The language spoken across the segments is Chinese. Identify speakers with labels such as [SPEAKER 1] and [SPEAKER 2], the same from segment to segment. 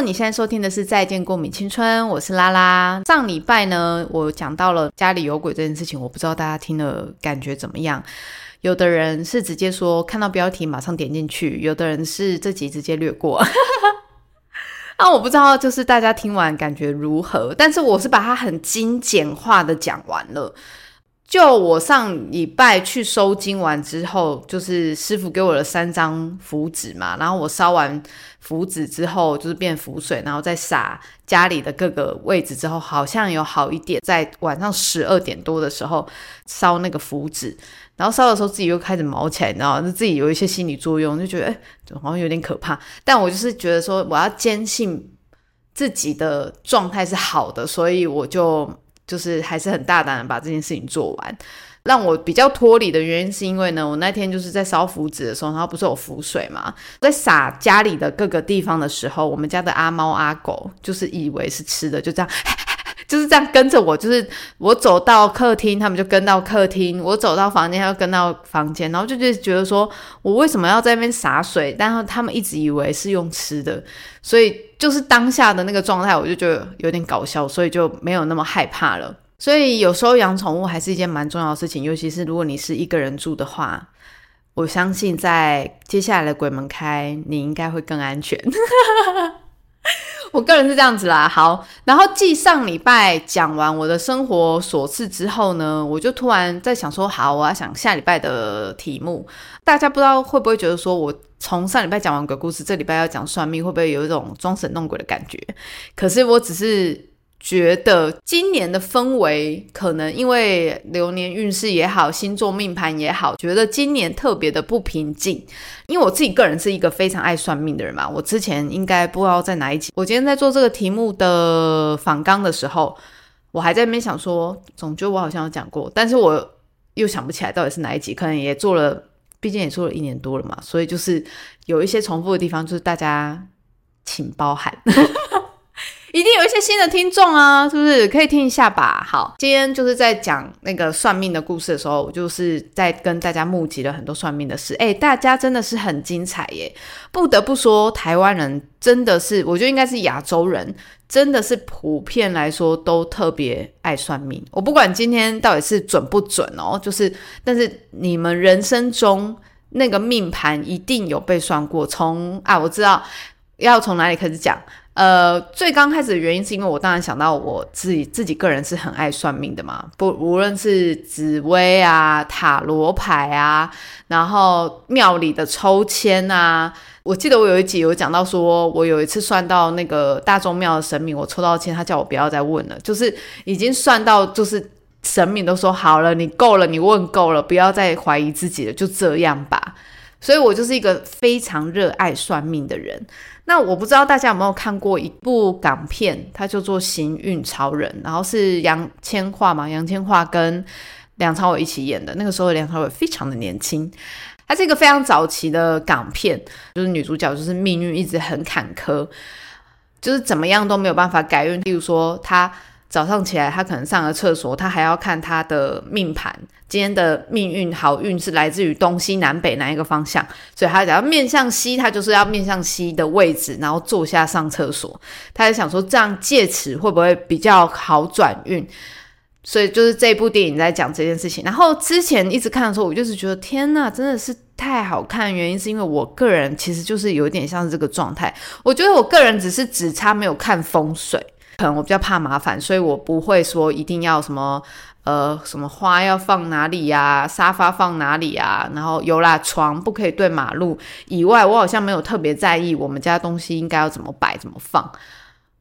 [SPEAKER 1] 你现在收听的是《再见过敏青春》，我是拉拉。上礼拜呢，我讲到了家里有鬼这件事情，我不知道大家听了感觉怎么样。有的人是直接说看到标题马上点进去，有的人是这集直接略过。那 我不知道，就是大家听完感觉如何？但是我是把它很精简化的讲完了。就我上礼拜去收金完之后，就是师傅给我了三张符纸嘛，然后我烧完符纸之后，就是变符水，然后再撒家里的各个位置之后，好像有好一点。在晚上十二点多的时候烧那个符纸，然后烧的时候自己又开始毛起来，你知道？就自己有一些心理作用，就觉得哎，好像有点可怕。但我就是觉得说，我要坚信自己的状态是好的，所以我就。就是还是很大胆的把这件事情做完，让我比较脱离的原因是因为呢，我那天就是在烧符纸的时候，然后不是有符水嘛，在撒家里的各个地方的时候，我们家的阿猫阿狗就是以为是吃的，就这样。就是这样跟着我，就是我走到客厅，他们就跟到客厅；我走到房间，他就跟到房间。然后就就觉得说，我为什么要在那边洒水？但是他们一直以为是用吃的，所以就是当下的那个状态，我就觉得有点搞笑，所以就没有那么害怕了。所以有时候养宠物还是一件蛮重要的事情，尤其是如果你是一个人住的话，我相信在接下来的鬼门开，你应该会更安全。我个人是这样子啦，好，然后继上礼拜讲完我的生活琐事之后呢，我就突然在想说，好，我要想下礼拜的题目。大家不知道会不会觉得说，我从上礼拜讲完鬼故事，这礼拜要讲算命，会不会有一种装神弄鬼的感觉？可是我只是。觉得今年的氛围可能因为流年运势也好，星座命盘也好，觉得今年特别的不平静。因为我自己个人是一个非常爱算命的人嘛，我之前应该不知道在哪一集，我今天在做这个题目的访纲的时候，我还在那边想说，总觉得我好像有讲过，但是我又想不起来到底是哪一集，可能也做了，毕竟也做了一年多了嘛，所以就是有一些重复的地方，就是大家请包涵。一定有一些新的听众啊，是不是可以听一下吧？好，今天就是在讲那个算命的故事的时候，我就是在跟大家募集了很多算命的事。哎，大家真的是很精彩耶！不得不说，台湾人真的是，我觉得应该是亚洲人，真的是普遍来说都特别爱算命。我不管今天到底是准不准哦，就是，但是你们人生中那个命盘一定有被算过。从啊，我知道要从哪里开始讲。呃，最刚开始的原因是因为我当然想到我自己自己个人是很爱算命的嘛，不无论是紫薇啊、塔罗牌啊，然后庙里的抽签啊，我记得我有一集有讲到说，我有一次算到那个大众庙的神明，我抽到签，他叫我不要再问了，就是已经算到就是神明都说好了，你够了，你问够了，不要再怀疑自己了，就这样吧。所以我就是一个非常热爱算命的人。那我不知道大家有没有看过一部港片，它叫做《行运超人》，然后是杨千嬅嘛，杨千嬅跟梁朝伟一起演的。那个时候梁朝伟非常的年轻，它是一个非常早期的港片，就是女主角就是命运一直很坎坷，就是怎么样都没有办法改运。例如说她。早上起来，他可能上了厕所，他还要看他的命盘，今天的命运好运是来自于东西南北哪一个方向，所以他只要面向西，他就是要面向西的位置，然后坐下上厕所。他在想说，这样借此会不会比较好转运？所以就是这部电影在讲这件事情。然后之前一直看的时候，我就是觉得天呐，真的是太好看。原因是因为我个人其实就是有点像是这个状态。我觉得我个人只是只差没有看风水。我比较怕麻烦，所以我不会说一定要什么呃什么花要放哪里呀，沙发放哪里啊，然后有啦床不可以对马路以外，我好像没有特别在意我们家东西应该要怎么摆怎么放。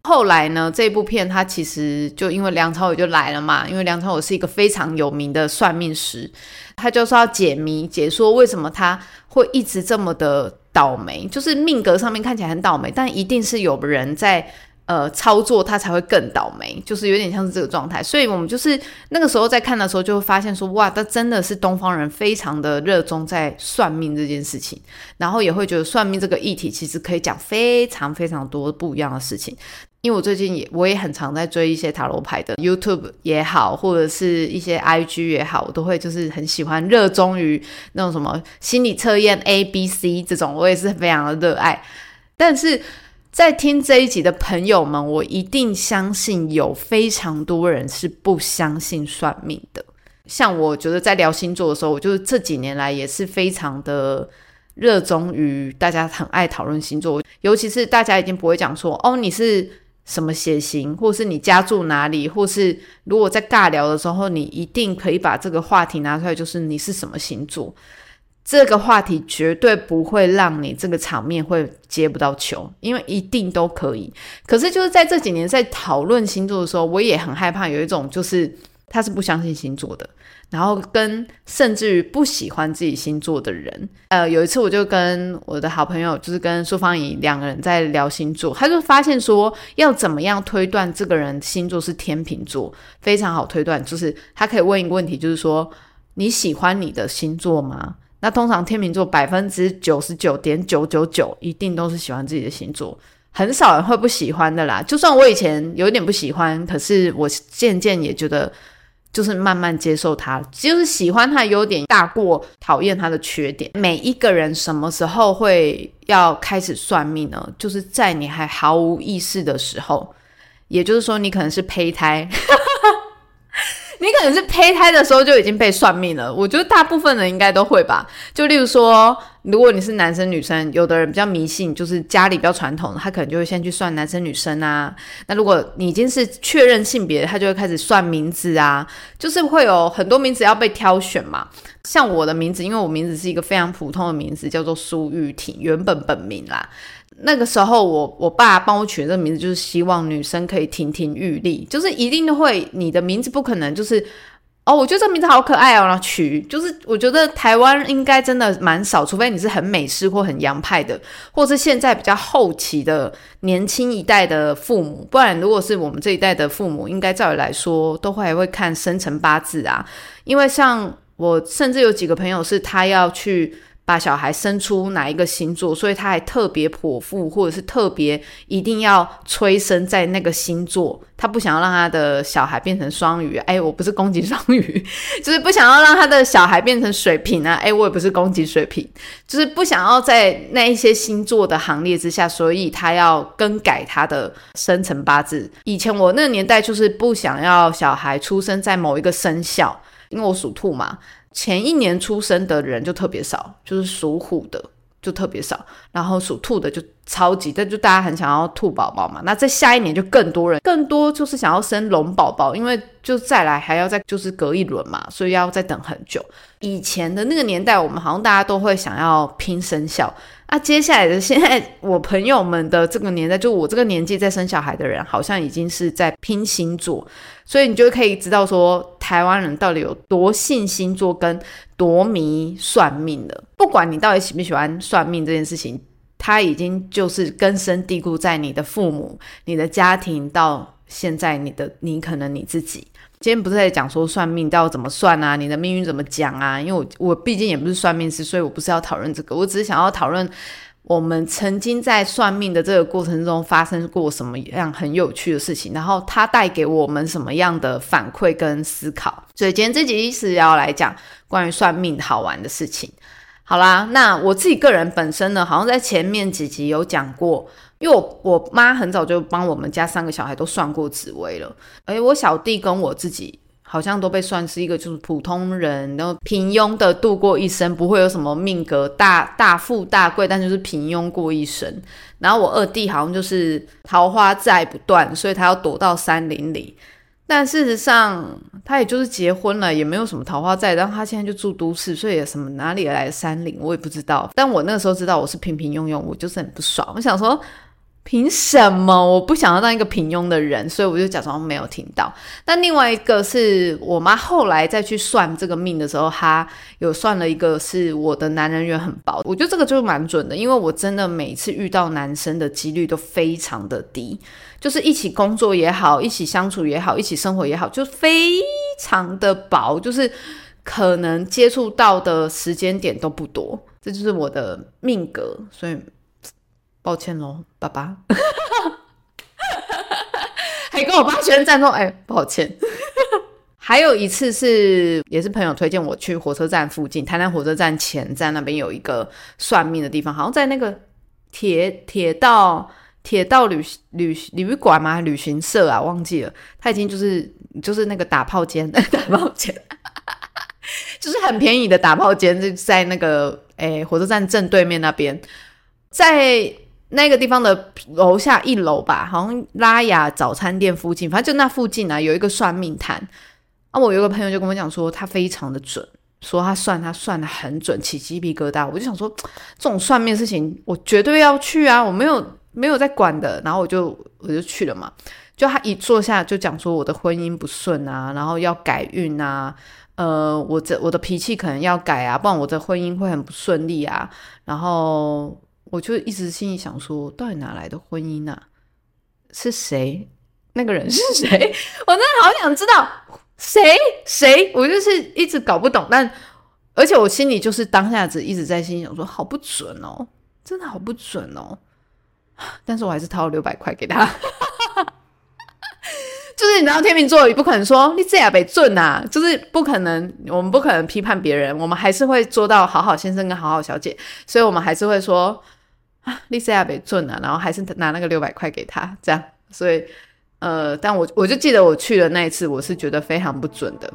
[SPEAKER 1] 后来呢，这部片它其实就因为梁朝伟就来了嘛，因为梁朝伟是一个非常有名的算命师，他就是要解谜解说为什么他会一直这么的倒霉，就是命格上面看起来很倒霉，但一定是有人在。呃，操作他才会更倒霉，就是有点像是这个状态。所以我们就是那个时候在看的时候，就会发现说，哇，他真的是东方人非常的热衷在算命这件事情，然后也会觉得算命这个议题其实可以讲非常非常多不一样的事情。因为我最近也我也很常在追一些塔罗牌的 YouTube 也好，或者是一些 IG 也好，我都会就是很喜欢热衷于那种什么心理测验 A B C 这种，我也是非常的热爱，但是。在听这一集的朋友们，我一定相信有非常多人是不相信算命的。像我觉得在聊星座的时候，我就是这几年来也是非常的热衷于大家很爱讨论星座，尤其是大家已经不会讲说哦你是什么血型，或是你家住哪里，或是如果在尬聊的时候，你一定可以把这个话题拿出来，就是你是什么星座。这个话题绝对不会让你这个场面会接不到球，因为一定都可以。可是就是在这几年在讨论星座的时候，我也很害怕有一种就是他是不相信星座的，然后跟甚至于不喜欢自己星座的人。呃，有一次我就跟我的好朋友，就是跟苏芳怡两个人在聊星座，他就发现说要怎么样推断这个人星座是天秤座，非常好推断，就是他可以问一个问题，就是说你喜欢你的星座吗？那通常天秤座百分之九十九点九九九一定都是喜欢自己的星座，很少人会不喜欢的啦。就算我以前有点不喜欢，可是我渐渐也觉得，就是慢慢接受他，就是喜欢他优点大过讨厌他的缺点。每一个人什么时候会要开始算命呢？就是在你还毫无意识的时候，也就是说你可能是胚胎。你可能是胚胎的时候就已经被算命了，我觉得大部分人应该都会吧。就例如说，如果你是男生女生，有的人比较迷信，就是家里比较传统，他可能就会先去算男生女生啊。那如果你已经是确认性别，他就会开始算名字啊，就是会有很多名字要被挑选嘛。像我的名字，因为我名字是一个非常普通的名字，叫做苏玉婷，原本本名啦。那个时候，我我爸帮我取这个名字，就是希望女生可以亭亭玉立，就是一定会你的名字不可能就是哦，我觉得这名字好可爱哦，然后取就是我觉得台湾应该真的蛮少，除非你是很美式或很洋派的，或是现在比较后期的年轻一代的父母，不然如果是我们这一代的父母，应该照理来说都会还会看生辰八字啊，因为像我甚至有几个朋友是他要去。把小孩生出哪一个星座，所以他还特别剖腹，或者是特别一定要催生在那个星座，他不想要让他的小孩变成双鱼。哎，我不是攻击双鱼，就是不想要让他的小孩变成水瓶啊。哎，我也不是攻击水瓶，就是不想要在那一些星座的行列之下，所以他要更改他的生辰八字。以前我那个年代就是不想要小孩出生在某一个生肖，因为我属兔嘛。前一年出生的人就特别少，就是属虎的就特别少，然后属兔的就超级，但就大家很想要兔宝宝嘛。那在下一年就更多人，更多就是想要生龙宝宝，因为就再来还要再就是隔一轮嘛，所以要再等很久。以前的那个年代，我们好像大家都会想要拼生肖。啊，接下来的现在，我朋友们的这个年代，就我这个年纪在生小孩的人，好像已经是在拼星座，所以你就可以知道说，台湾人到底有多信星座跟多迷算命的。不管你到底喜不喜欢算命这件事情，它已经就是根深蒂固在你的父母、你的家庭，到现在你的你可能你自己。今天不是在讲说算命到怎么算啊？你的命运怎么讲啊？因为我我毕竟也不是算命师，所以我不是要讨论这个。我只是想要讨论我们曾经在算命的这个过程中发生过什么样很有趣的事情，然后它带给我们什么样的反馈跟思考。所以今天这集是要来讲关于算命好玩的事情。好啦，那我自己个人本身呢，好像在前面几集有讲过。因为我我妈很早就帮我们家三个小孩都算过紫薇了，而我小弟跟我自己好像都被算是一个就是普通人，然后平庸的度过一生，不会有什么命格大大富大贵，但就是平庸过一生。然后我二弟好像就是桃花债不断，所以他要躲到山林里。但事实上，他也就是结婚了，也没有什么桃花债，然后他现在就住都市，所以什么哪里来的山林我也不知道。但我那个时候知道我是平平庸庸，我就是很不爽，我想说。凭什么？我不想要当一个平庸的人，所以我就假装没有听到。但另外一个是我妈后来再去算这个命的时候，她有算了一个是我的男人缘很薄。我觉得这个就蛮准的，因为我真的每次遇到男生的几率都非常的低，就是一起工作也好，一起相处也好，一起生活也好，就非常的薄，就是可能接触到的时间点都不多。这就是我的命格，所以。抱歉喽，爸爸，还跟我爸宣战说：“哎，抱歉。”还有一次是，也是朋友推荐我去火车站附近，台南火车站前站那边有一个算命的地方，好像在那个铁铁道铁道旅旅旅馆吗？旅行社啊，忘记了。他已经就是就是那个打炮间，打炮间，就是很便宜的打炮间，就在那个诶火车站正对面那边，在那个地方的楼下一楼吧，好像拉雅早餐店附近，反正就那附近啊，有一个算命摊。啊，我有个朋友就跟我讲说，他非常的准。说他算他算的很准，起鸡皮疙瘩。我就想说，这种算命事情，我绝对要去啊！我没有 没有在管的。然后我就我就去了嘛。就他一坐下就讲说我的婚姻不顺啊，然后要改运啊。呃，我这我的脾气可能要改啊，不然我的婚姻会很不顺利啊。然后我就一直心里想说，到底哪来的婚姻啊？是谁？那个人是谁？我真的好想知道。谁谁？我就是一直搞不懂，但而且我心里就是当下子一直在心想说，好不准哦，真的好不准哦。但是我还是掏了六百块给他，就是你知道天秤座也不可能说你这样被准啊，就是不可能，我们不可能批判别人，我们还是会做到好好先生跟好好小姐，所以我们还是会说啊，你这样被准啊，然后还是拿那个六百块给他，这样，所以。呃，但我我就记得我去的那一次，我是觉得非常不准的。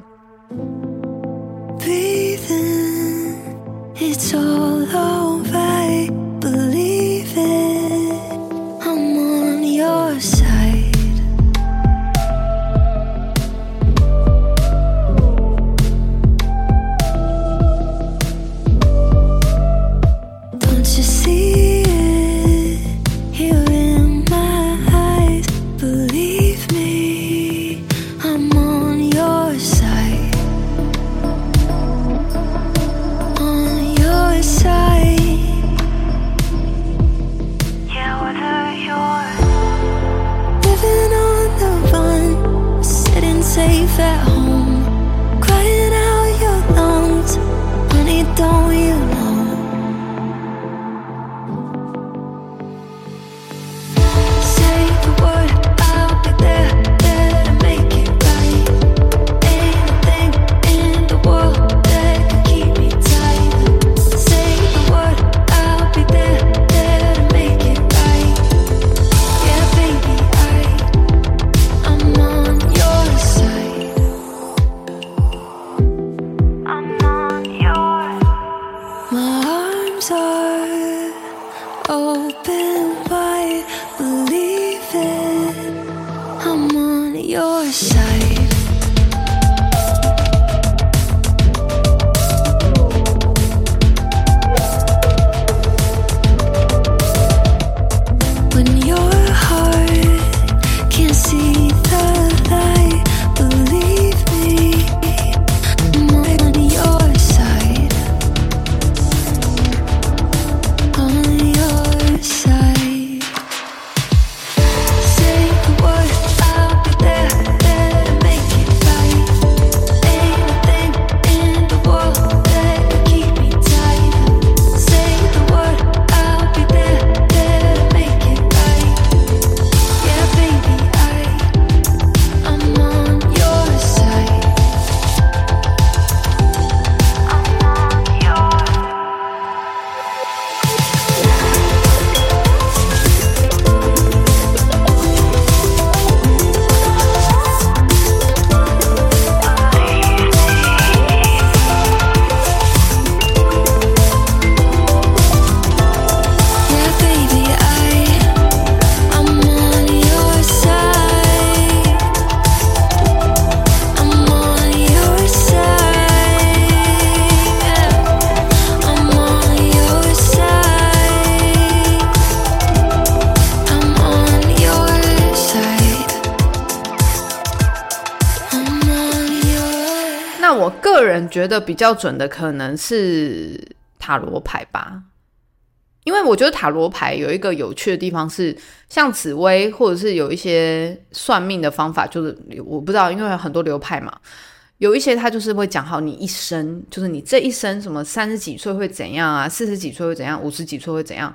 [SPEAKER 1] been by believe 觉得比较准的可能是塔罗牌吧，因为我觉得塔罗牌有一个有趣的地方是，像紫薇或者是有一些算命的方法，就是我不知道，因为很多流派嘛，有一些他就是会讲好你一生，就是你这一生什么三十几岁会怎样啊，四十几岁会怎样，五十几岁会怎样，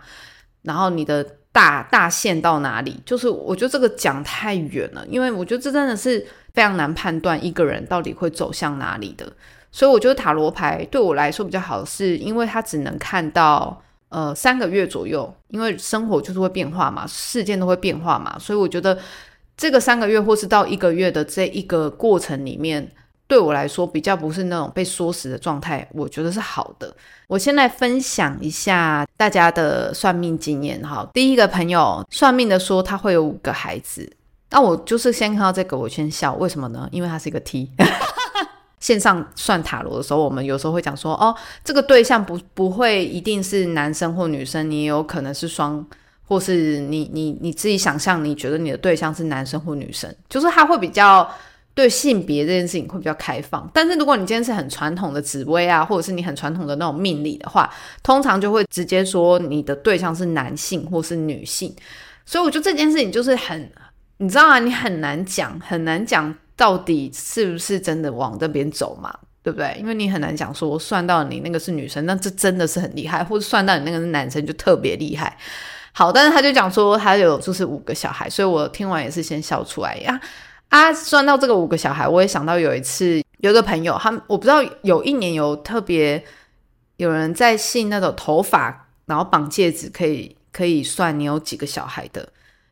[SPEAKER 1] 然后你的大大限到哪里？就是我觉得这个讲太远了，因为我觉得这真的是非常难判断一个人到底会走向哪里的。所以我觉得塔罗牌对我来说比较好，是因为它只能看到呃三个月左右，因为生活就是会变化嘛，事件都会变化嘛，所以我觉得这个三个月或是到一个月的这一个过程里面。对我来说，比较不是那种被缩死的状态，我觉得是好的。我先来分享一下大家的算命经验哈。第一个朋友算命的说他会有五个孩子，那我就是先看到这个，我先笑，为什么呢？因为他是一个 T。线上算塔罗的时候，我们有时候会讲说，哦，这个对象不不会一定是男生或女生，你也有可能是双，或是你你你自己想象，你觉得你的对象是男生或女生，就是他会比较。对性别这件事情会比较开放，但是如果你今天是很传统的紫薇啊，或者是你很传统的那种命理的话，通常就会直接说你的对象是男性或是女性。所以我觉得这件事情就是很，你知道啊，你很难讲，很难讲到底是不是真的往这边走嘛，对不对？因为你很难讲说算到你那个是女生，那这真的是很厉害，或者算到你那个是男生就特别厉害。好，但是他就讲说他有就是五个小孩，所以我听完也是先笑出来呀。啊，算到这个五个小孩，我也想到有一次，有个朋友，他我不知道有一年有特别有人在信那种头发，然后绑戒指可以可以算你有几个小孩的，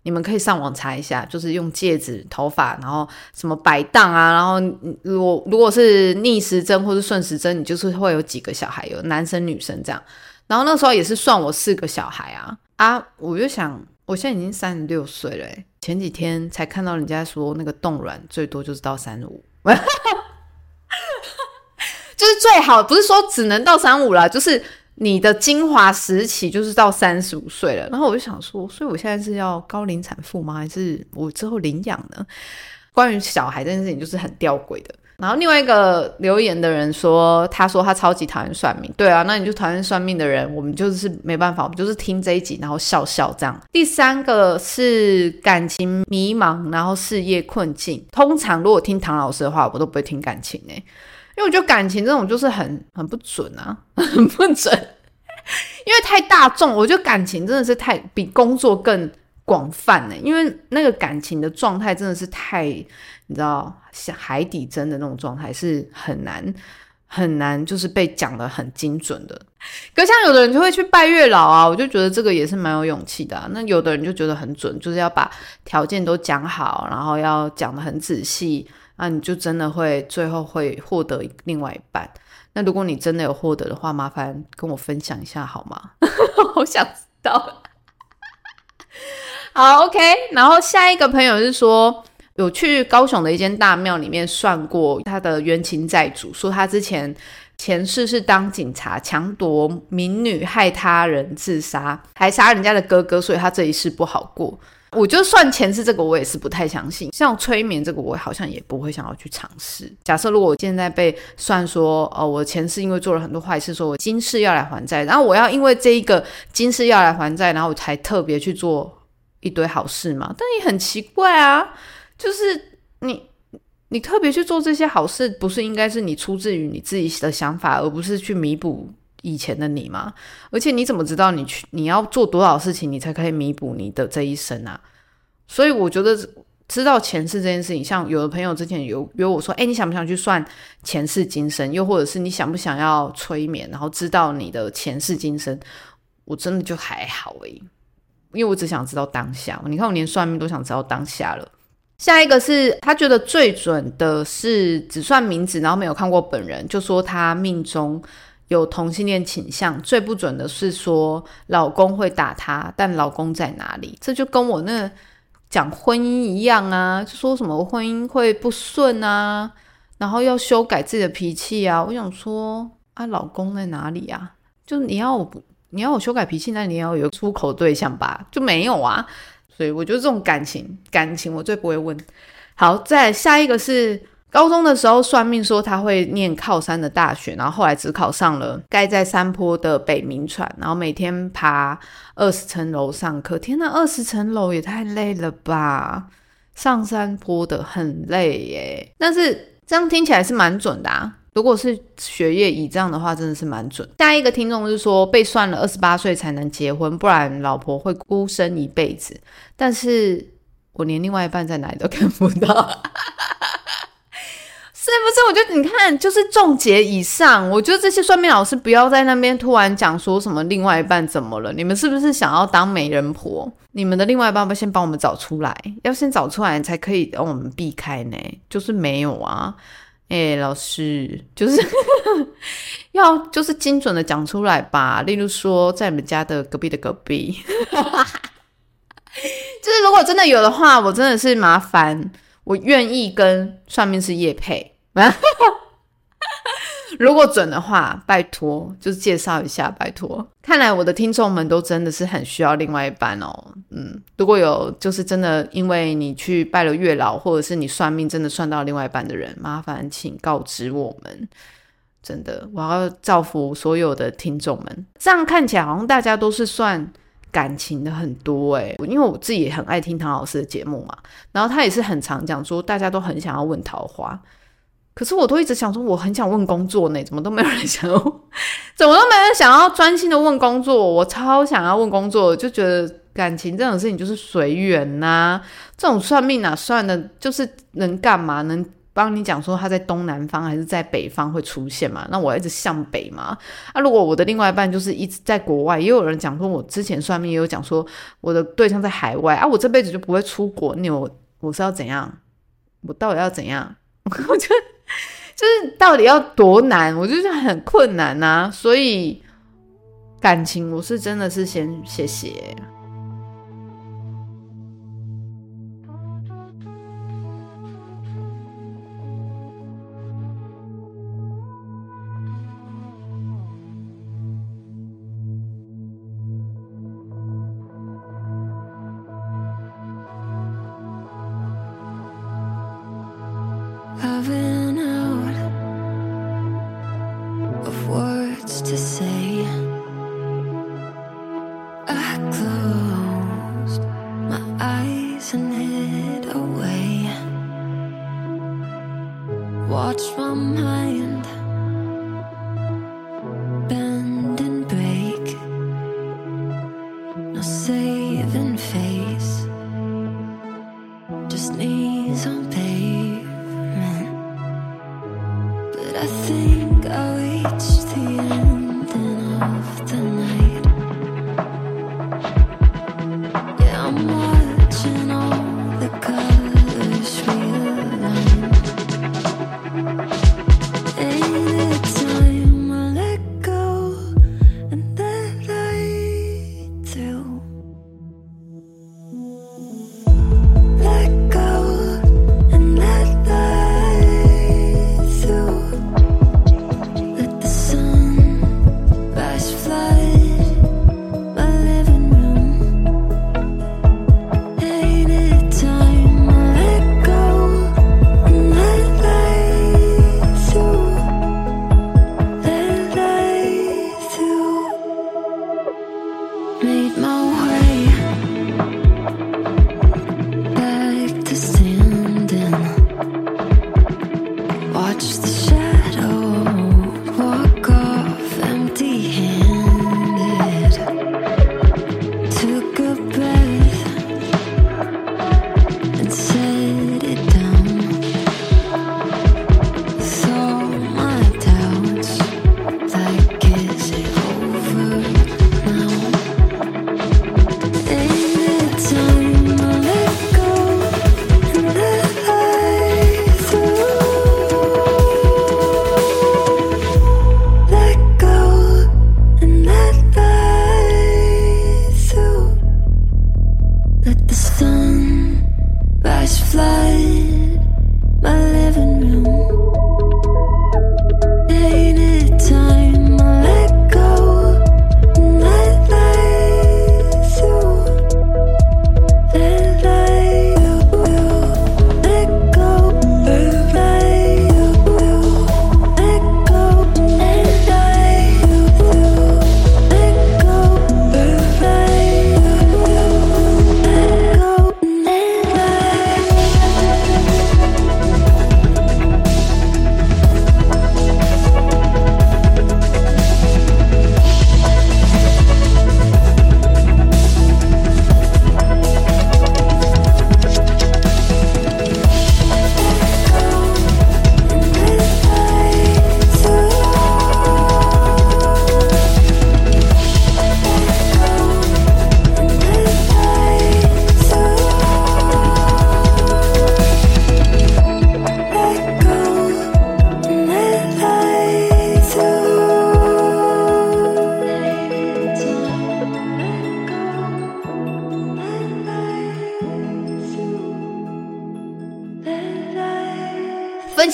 [SPEAKER 1] 你们可以上网查一下，就是用戒指、头发，然后什么摆荡啊，然后如果如果是逆时针或是顺时针，你就是会有几个小孩，有男生女生这样。然后那时候也是算我四个小孩啊啊，我就想，我现在已经三十六岁了。前几天才看到人家说那个冻卵最多就是到三五，就是最好不是说只能到三五了，就是你的精华时期就是到三十五岁了。然后我就想说，所以我现在是要高龄产妇吗？还是我之后领养呢？关于小孩这件事情，就是很吊诡的。然后另外一个留言的人说，他说他超级讨厌算命。对啊，那你就讨厌算命的人，我们就是没办法，我们就是听这一集，然后笑笑这样。第三个是感情迷茫，然后事业困境。通常如果听唐老师的话，我都不会听感情诶，因为我觉得感情这种就是很很不准啊，很不准，因为太大众。我觉得感情真的是太比工作更。广泛呢，因为那个感情的状态真的是太，你知道，像海底针的那种状态是很难很难，就是被讲的很精准的。可像有的人就会去拜月老啊，我就觉得这个也是蛮有勇气的。那有的人就觉得很准，就是要把条件都讲好，然后要讲的很仔细，那你就真的会最后会获得另外一半。那如果你真的有获得的话，麻烦跟我分享一下好吗？好想知道。好，OK。然后下一个朋友是说，有去高雄的一间大庙里面算过他的冤亲债主，说他之前前世是当警察，强夺民女，害他人自杀，还杀人家的哥哥，所以他这一世不好过。我就算前世这个，我也是不太相信。像催眠这个，我好像也不会想要去尝试。假设如果我现在被算说，哦，我前世因为做了很多坏事，说我今世要来还债，然后我要因为这一个今世要来还债，然后我才特别去做。一堆好事嘛，但也很奇怪啊，就是你你特别去做这些好事，不是应该是你出自于你自己的想法，而不是去弥补以前的你吗？而且你怎么知道你去你要做多少事情，你才可以弥补你的这一生啊？所以我觉得知道前世这件事情，像有的朋友之前有约我说，哎，你想不想去算前世今生？又或者是你想不想要催眠，然后知道你的前世今生？我真的就还好诶。因为我只想知道当下，你看我连算命都想知道当下了。下一个是他觉得最准的是只算名字，然后没有看过本人，就说他命中有同性恋倾向。最不准的是说老公会打他，但老公在哪里？这就跟我那讲婚姻一样啊，就说什么婚姻会不顺啊，然后要修改自己的脾气啊。我想说啊，老公在哪里啊？就你要我。你要我修改脾气，那你要有出口对象吧？就没有啊，所以我觉得这种感情，感情我最不会问。好，再下一个是高中的时候算命说他会念靠山的大学，然后后来只考上了盖在山坡的北明传，然后每天爬二十层楼上课。天呐，二十层楼也太累了吧！上山坡的很累耶，但是这样听起来是蛮准的啊。如果是学业以这样的话，真的是蛮准。下一个听众是说被算了二十八岁才能结婚，不然老婆会孤身一辈子。但是我连另外一半在哪里都看不到，不是？我觉得你看，就是重结以上，我觉得这些算命老师不要在那边突然讲说什么另外一半怎么了？你们是不是想要当媒人婆？你们的另外一半要先帮我们找出来，要先找出来才可以让我们避开呢？就是没有啊，哎，老师，就是 要就是精准的讲出来吧。例如说，在你们家的隔壁的隔壁，就是如果真的有的话，我真的是麻烦。我愿意跟算命师叶配，如果准的话，拜托，就是介绍一下，拜托。看来我的听众们都真的是很需要另外一半哦。嗯，如果有就是真的因为你去拜了月老，或者是你算命真的算到另外一半的人，麻烦请告知我们。真的，我要造福所有的听众们。这样看起来好像大家都是算。感情的很多哎，因为我自己也很爱听唐老师的节目嘛，然后他也是很常讲说，大家都很想要问桃花，可是我都一直想说，我很想问工作呢，怎么都没有人想，怎么都没人想要专心的问工作，我超想要问工作，就觉得感情这种事情就是随缘呐，这种算命哪算的，就是能干嘛能。帮你讲说他在东南方还是在北方会出现嘛？那我一直向北嘛。啊，如果我的另外一半就是一直在国外，也有人讲说，我之前算命也有讲说，我的对象在海外啊，我这辈子就不会出国。你我我是要怎样？我到底要怎样？我觉得 就是到底要多难我就是很困难啊？所以感情我是真的是先谢谢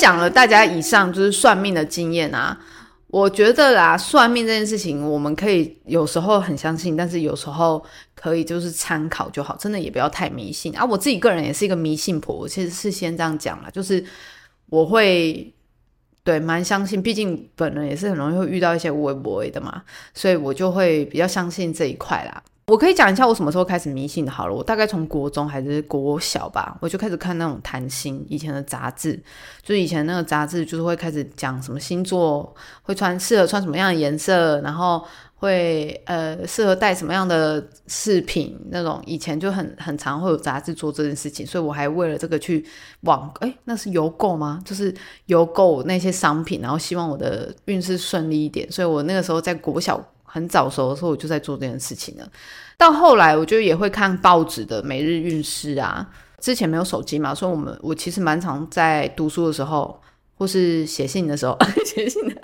[SPEAKER 1] 享了大家以上就是算命的经验啊。我觉得啦，算命这件事情，我们可以有时候很相信，但是有时候可以就是参考就好，真的也不要太迷信啊。我自己个人也是一个迷信婆，我其实是先这样讲了，就是我会对蛮相信，毕竟本人也是很容易会遇到一些微博的嘛，所以我就会比较相信这一块啦。我可以讲一下我什么时候开始迷信的。好了，我大概从国中还是国小吧，我就开始看那种谈心以前的杂志，就是以前那个杂志就是会开始讲什么星座会穿适合穿什么样的颜色，然后会呃适合带什么样的饰品那种。以前就很很常会有杂志做这件事情，所以我还为了这个去网哎那是邮购吗？就是邮购那些商品，然后希望我的运势顺利一点。所以我那个时候在国小。很早熟的时候，我就在做这件事情了。到后来，我就也会看报纸的每日运势啊。之前没有手机嘛，所以我们我其实蛮常在读书的时候，或是写信的时候，写信的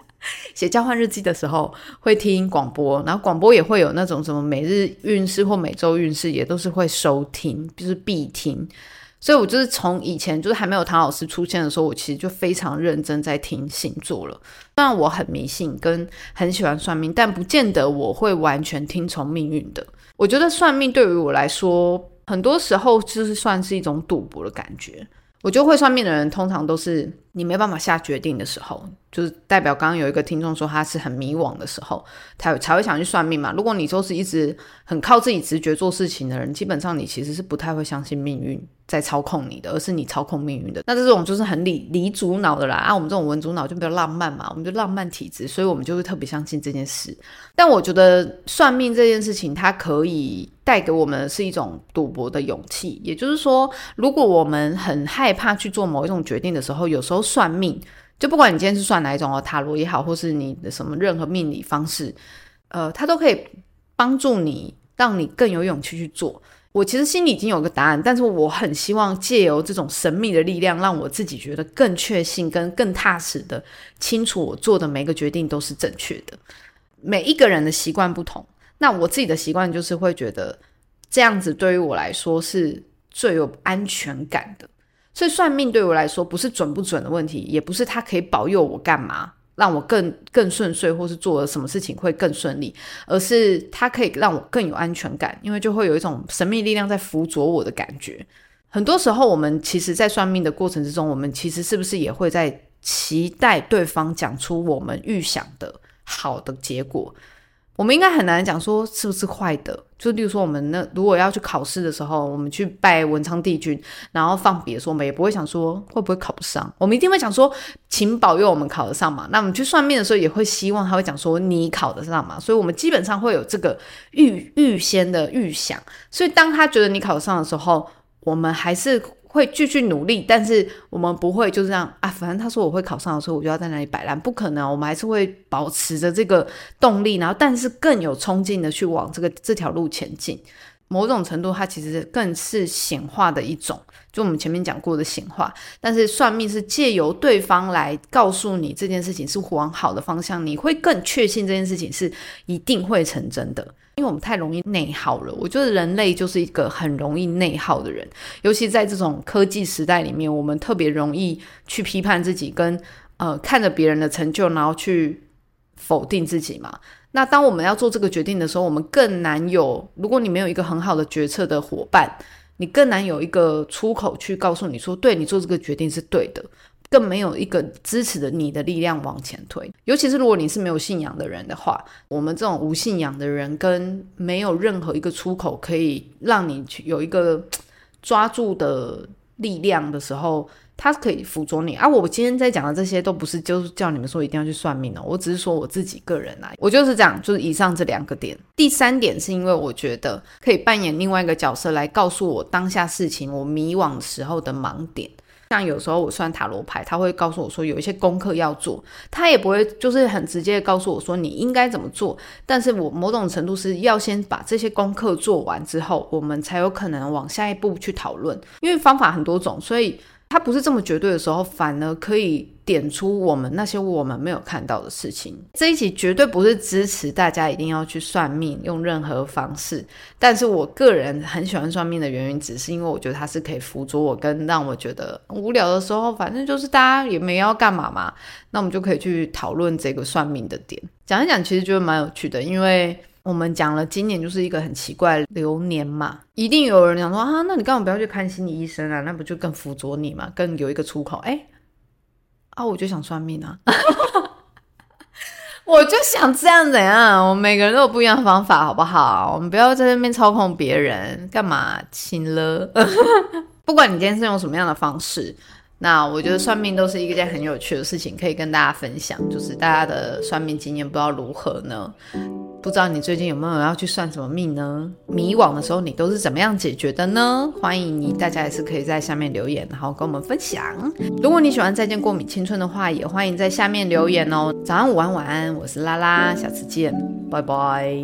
[SPEAKER 1] 写交换日记的时候，会听广播。然后广播也会有那种什么每日运势或每周运势，也都是会收听，就是必听。所以，我就是从以前就是还没有唐老师出现的时候，我其实就非常认真在听星座了。虽然我很迷信，跟很喜欢算命，但不见得我会完全听从命运的。我觉得算命对于我来说，很多时候就是算是一种赌博的感觉。我觉得会算命的人，通常都是你没办法下决定的时候，就是代表刚刚有一个听众说他是很迷惘的时候，才才会想去算命嘛。如果你都是一直很靠自己直觉做事情的人，基本上你其实是不太会相信命运在操控你的，而是你操控命运的。那这种就是很理理主脑的啦。啊，我们这种文主脑就比较浪漫嘛，我们就浪漫体质，所以我们就会特别相信这件事。但我觉得算命这件事情，它可以。带给我们是一种赌博的勇气，也就是说，如果我们很害怕去做某一种决定的时候，有时候算命，就不管你今天是算哪一种哦，塔罗也好，或是你的什么任何命理方式，呃，它都可以帮助你，让你更有勇气去做。我其实心里已经有个答案，但是我很希望借由这种神秘的力量，让我自己觉得更确信、跟更踏实的清楚，我做的每个决定都是正确的。每一个人的习惯不同。那我自己的习惯就是会觉得这样子对于我来说是最有安全感的，所以算命对我来说不是准不准的问题，也不是它可以保佑我干嘛，让我更更顺遂，或是做了什么事情会更顺利，而是它可以让我更有安全感，因为就会有一种神秘力量在辅佐我的感觉。很多时候，我们其实，在算命的过程之中，我们其实是不是也会在期待对方讲出我们预想的好的结果？我们应该很难讲说是不是坏的，就例如说我们那如果要去考试的时候，我们去拜文昌帝君，然后放别说，我们也不会想说会不会考不上，我们一定会讲说，请保佑我们考得上嘛。那我们去算命的时候，也会希望他会讲说你考得上嘛。所以，我们基本上会有这个预预先的预想。所以，当他觉得你考得上的时候，我们还是。会继续努力，但是我们不会就这样啊。反正他说我会考上的时候，我就要在那里摆烂，不可能。我们还是会保持着这个动力，然后但是更有冲劲的去往这个这条路前进。某种程度，它其实更是显化的一种，就我们前面讲过的显化。但是算命是借由对方来告诉你这件事情是往好的方向，你会更确信这件事情是一定会成真的。因为我们太容易内耗了，我觉得人类就是一个很容易内耗的人，尤其在这种科技时代里面，我们特别容易去批判自己，跟呃看着别人的成就，然后去否定自己嘛。那当我们要做这个决定的时候，我们更难有，如果你没有一个很好的决策的伙伴，你更难有一个出口去告诉你说，对你做这个决定是对的。更没有一个支持的你的力量往前推，尤其是如果你是没有信仰的人的话，我们这种无信仰的人，跟没有任何一个出口可以让你去有一个抓住的力量的时候，它可以辅佐你。而我今天在讲的这些都不是就是叫你们说一定要去算命哦，我只是说我自己个人啊，我就是这样，就是以上这两个点。第三点是因为我觉得可以扮演另外一个角色来告诉我当下事情我迷惘时候的盲点。像有时候我算塔罗牌，他会告诉我说有一些功课要做，他也不会就是很直接的告诉我说你应该怎么做。但是我某种程度是要先把这些功课做完之后，我们才有可能往下一步去讨论。因为方法很多种，所以它不是这么绝对的时候，反而可以点出我们那些我们没有看到的事情。这一集绝对不是支持大家一定要去算命，用任何方式。但是我个人很喜欢算命的原因，只是因为我觉得它是可以辅佐我，跟让我觉得无聊的时候，反正就是大家也没要干嘛嘛，那我们就可以去讨论这个算命的点，讲一讲，其实觉得蛮有趣的，因为。我们讲了，今年就是一个很奇怪流年嘛，一定有人讲说啊，那你干嘛不要去看心理医生啊？那不就更辅佐你嘛，更有一个出口。哎，啊，我就想算命啊，我就想这样怎样？我们每个人都有不一样的方法，好不好？我们不要在那边操控别人，干嘛亲了？不管你今天是用什么样的方式，那我觉得算命都是一件很有趣的事情，可以跟大家分享。就是大家的算命经验，不知道如何呢？不知道你最近有没有要去算什么命呢？迷惘的时候你都是怎么样解决的呢？欢迎你，大家也是可以在下面留言，然后跟我们分享。如果你喜欢《再见过敏青春》的话，也欢迎在下面留言哦。早安、午安、晚安，我是拉拉，下次见，拜拜。